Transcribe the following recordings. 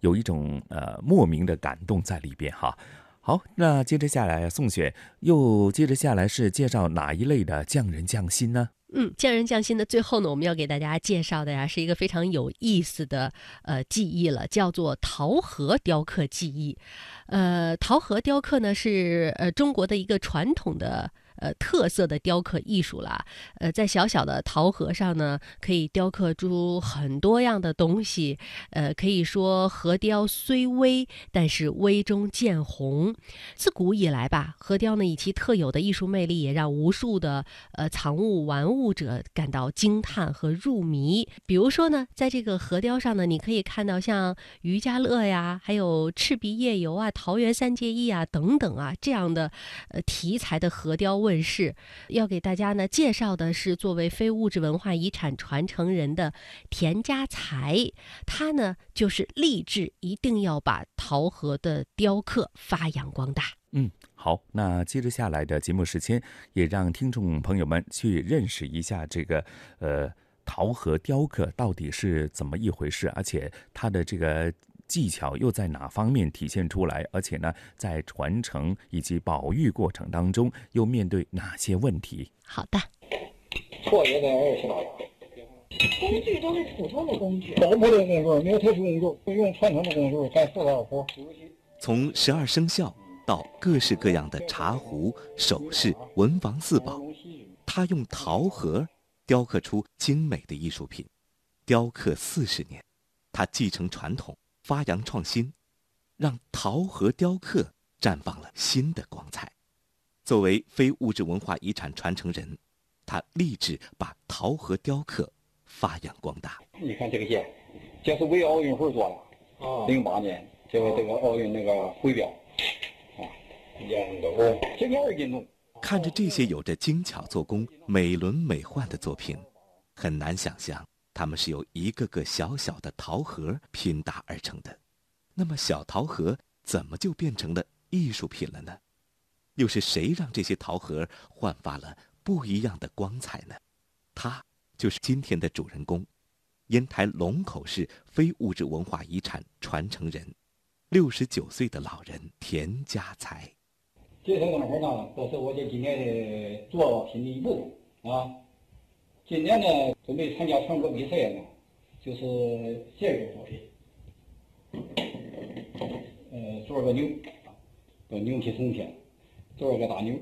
有一种呃莫名的感动在里边哈。好，那接着下来，宋雪又接着下来是介绍哪一类的匠人匠心呢？嗯，匠人匠心的最后呢，我们要给大家介绍的呀，是一个非常有意思的呃技艺了，叫做陶盒雕刻技艺。呃，陶盒雕刻呢是呃中国的一个传统的。呃，特色的雕刻艺术啦，呃，在小小的陶盒上呢，可以雕刻出很多样的东西。呃，可以说核雕虽微，但是微中见红。自古以来吧，核雕呢以其特有的艺术魅力，也让无数的呃藏物玩物者感到惊叹和入迷。比如说呢，在这个核雕上呢，你可以看到像渔家乐呀，还有赤壁夜游啊、桃园三结义啊等等啊这样的呃题材的核雕。问世要给大家呢介绍的是作为非物质文化遗产传承人的田家才，他呢就是立志一定要把陶盒的雕刻发扬光大。嗯，好，那接着下来的节目时间，也让听众朋友们去认识一下这个呃陶盒雕刻到底是怎么一回事，而且它的这个。技巧又在哪方面体现出来？而且呢，在传承以及保育过程当中，又面对哪些问题？好的。错也在二十八工具都是普通的工具，的工具，没有特殊工具，用传统的工具干复杂活。从十二生肖到各式各样的茶壶、首饰、文房四宝，他用陶盒雕刻出精美的艺术品。雕刻四十年，他继承传统。发扬创新，让陶盒雕刻绽放了新的光彩。作为非物质文化遗产传承人，他立志把陶盒雕刻发扬光大。你看这个剑，这是为奥运会做的，啊，零八年这个这个奥运那个徽标，啊，两个这个二斤重。看着这些有着精巧做工、美轮美奂的作品，很难想象。它们是由一个个小小的陶盒拼搭而成的，那么小陶盒怎么就变成了艺术品了呢？又是谁让这些陶盒焕发了不一样的光彩呢？他就是今天的主人公，烟台龙口市非物质文化遗产传承人，六十九岁的老人田家才。这些东西呢，都是我这几年的作品的一部分啊。今年呢，准备参加全国比赛呢，就是这个作品，呃，做个牛，个牛皮铜片，做个大牛，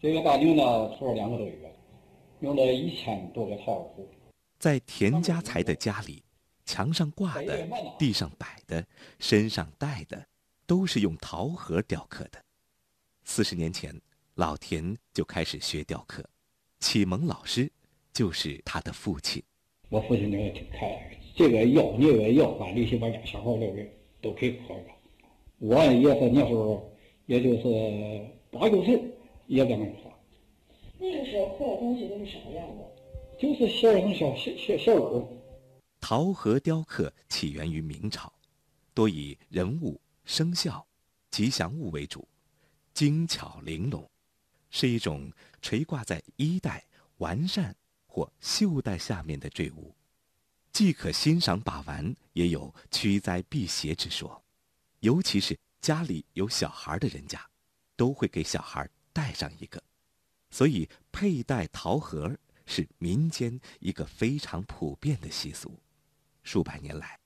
这个大牛呢，做了两个多月，用了一千多个陶壶。在田家才的家里，墙上挂的、地上摆的、身上戴的，都是用桃核雕刻的。四十年前，老田就开始学雕刻，启蒙老师。就是他的父亲。我父亲那个挺开朗，这个要那个要，把这些把家小孩都给都给喝了。我也是那时候，也就是八九岁，也在那画。那个时候刻的东西都是什么样的？就是小人小小小小人。陶盒雕刻起源于明朝，多以人物、生肖、吉祥物为主，精巧玲珑，是一种垂挂在衣带、完善。或袖带下面的坠物，既可欣赏把玩，也有驱灾辟邪之说。尤其是家里有小孩的人家，都会给小孩带上一个，所以佩戴桃核是民间一个非常普遍的习俗。数百年来，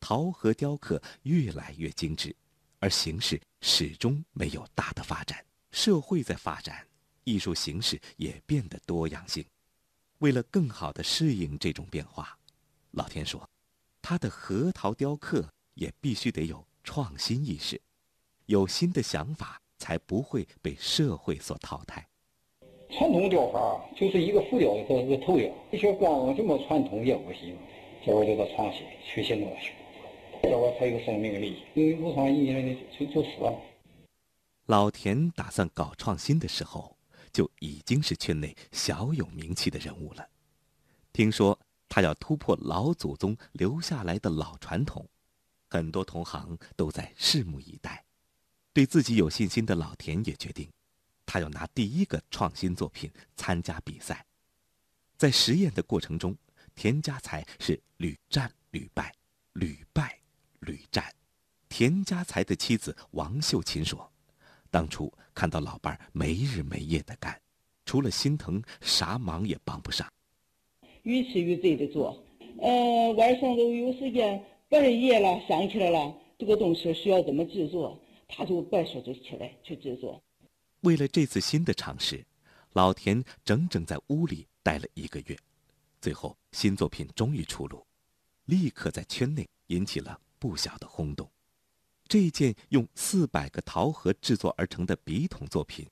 桃核雕刻越来越精致，而形式始终没有大的发展。社会在发展，艺术形式也变得多样性。为了更好地适应这种变化，老田说，他的核桃雕刻也必须得有创新意识，有新的想法，才不会被社会所淘汰。传统雕法就是一个浮雕和一个头雕，你说光这么传统也不行，这会儿就得创新，去新东西，这会儿才有生命力。因为无创意义就就死了。老田打算搞创新的时候。就已经是圈内小有名气的人物了。听说他要突破老祖宗留下来的老传统，很多同行都在拭目以待。对自己有信心的老田也决定，他要拿第一个创新作品参加比赛。在实验的过程中，田家才是屡战屡败，屡败屡战。田家才的妻子王秀琴说：“当初看到老伴儿没日没夜的干，除了心疼，啥忙也帮不上。鱼吃鱼贼的做，呃，晚上都有时间半夜了想起来了，这个东西需要怎么制作，他就白说就起来去制作。为了这次新的尝试，老田整整在屋里待了一个月，最后新作品终于出炉，立刻在圈内引起了不小的轰动。这件用四百个桃核制作而成的笔筒作品，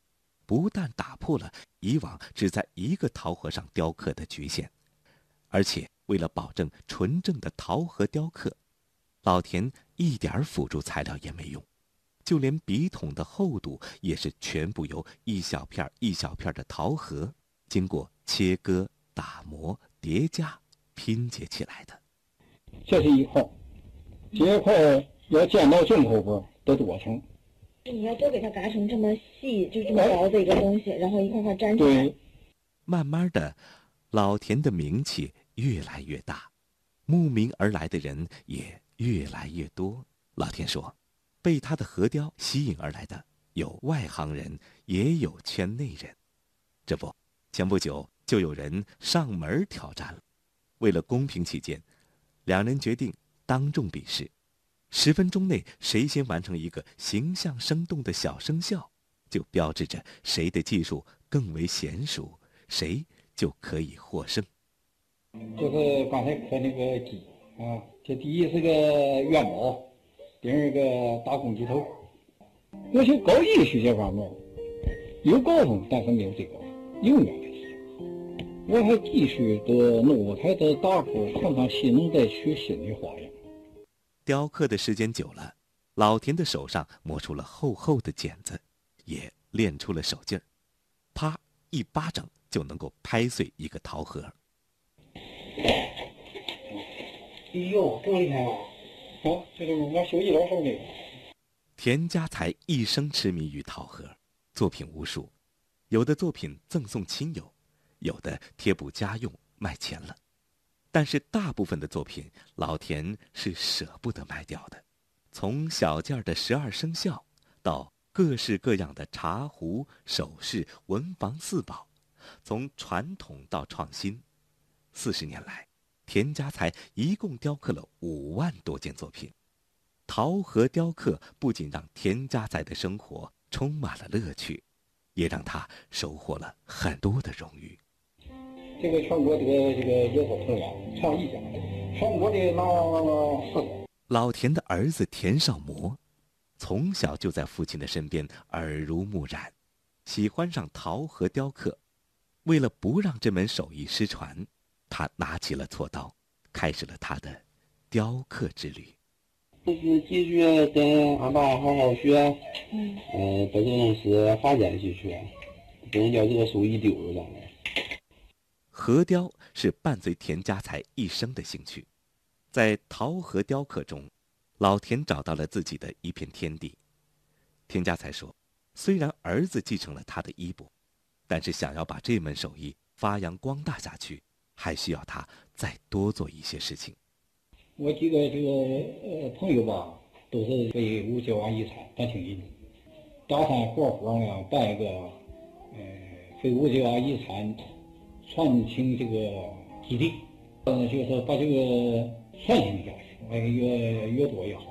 不但打破了以往只在一个桃核上雕刻的局限，而且为了保证纯正的桃核雕刻，老田一点辅助材料也没用，就连笔筒的厚度也是全部由一小片一小片的桃核经过切割、打磨、叠加拼接起来的。这是一块，这块。要见到正后边得多层。你要多给它嘎成这么细，就这么薄的一个东西，然后一块块粘起来。对。慢慢的，老田的名气越来越大，慕名而来的人也越来越多。老田说，被他的核雕吸引而来的有外行人，也有圈内人。这不，前不久就有人上门挑战了。为了公平起见，两人决定当众比试。十分钟内，谁先完成一个形象生动的小生肖，就标志着谁的技术更为娴熟，谁就可以获胜。就是刚才刻那个鸡啊，这第一是个元宝，第二个大公鸡头。尤其搞艺术这方面，有高峰，但是没有最高，永远的提我还继续的弄台的打鼓，看看新能再学新的花样。雕刻的时间久了，老田的手上磨出了厚厚的茧子，也练出了手劲儿，啪一巴掌就能够拍碎一个桃核。哎呦，这么厉害啊！好，这是我手艺老手的。田家才一生痴迷于桃核，作品无数，有的作品赠送亲友，有的贴补家用卖钱了。但是大部分的作品，老田是舍不得卖掉的。从小件的十二生肖，到各式各样的茶壶、首饰、文房四宝，从传统到创新，四十年来，田家才一共雕刻了五万多件作品。陶和雕刻不仅让田家才的生活充满了乐趣，也让他收获了很多的荣誉。这个全国这个这个野草同样创意奖，全国的那四。老田的儿子田少模，从小就在父亲的身边耳濡目染，喜欢上陶和雕刻。为了不让这门手艺失传，他拿起了锉刀，开始了他的雕刻之旅。就是继续跟俺爸好好学，嗯，把这东西发展下去，不能叫这个手艺丢了。核雕是伴随田家才一生的兴趣，在陶核雕刻中，老田找到了自己的一片天地。田家才说：“虽然儿子继承了他的衣钵，但是想要把这门手艺发扬光大下去，还需要他再多做一些事情。”我几个这个呃朋友吧，都是非物质文化遗产，他挺近，打算合伙呢办一个呃非物质文化遗产。创新这个基地，嗯，就是把这个创新下去，哎，越越多越好。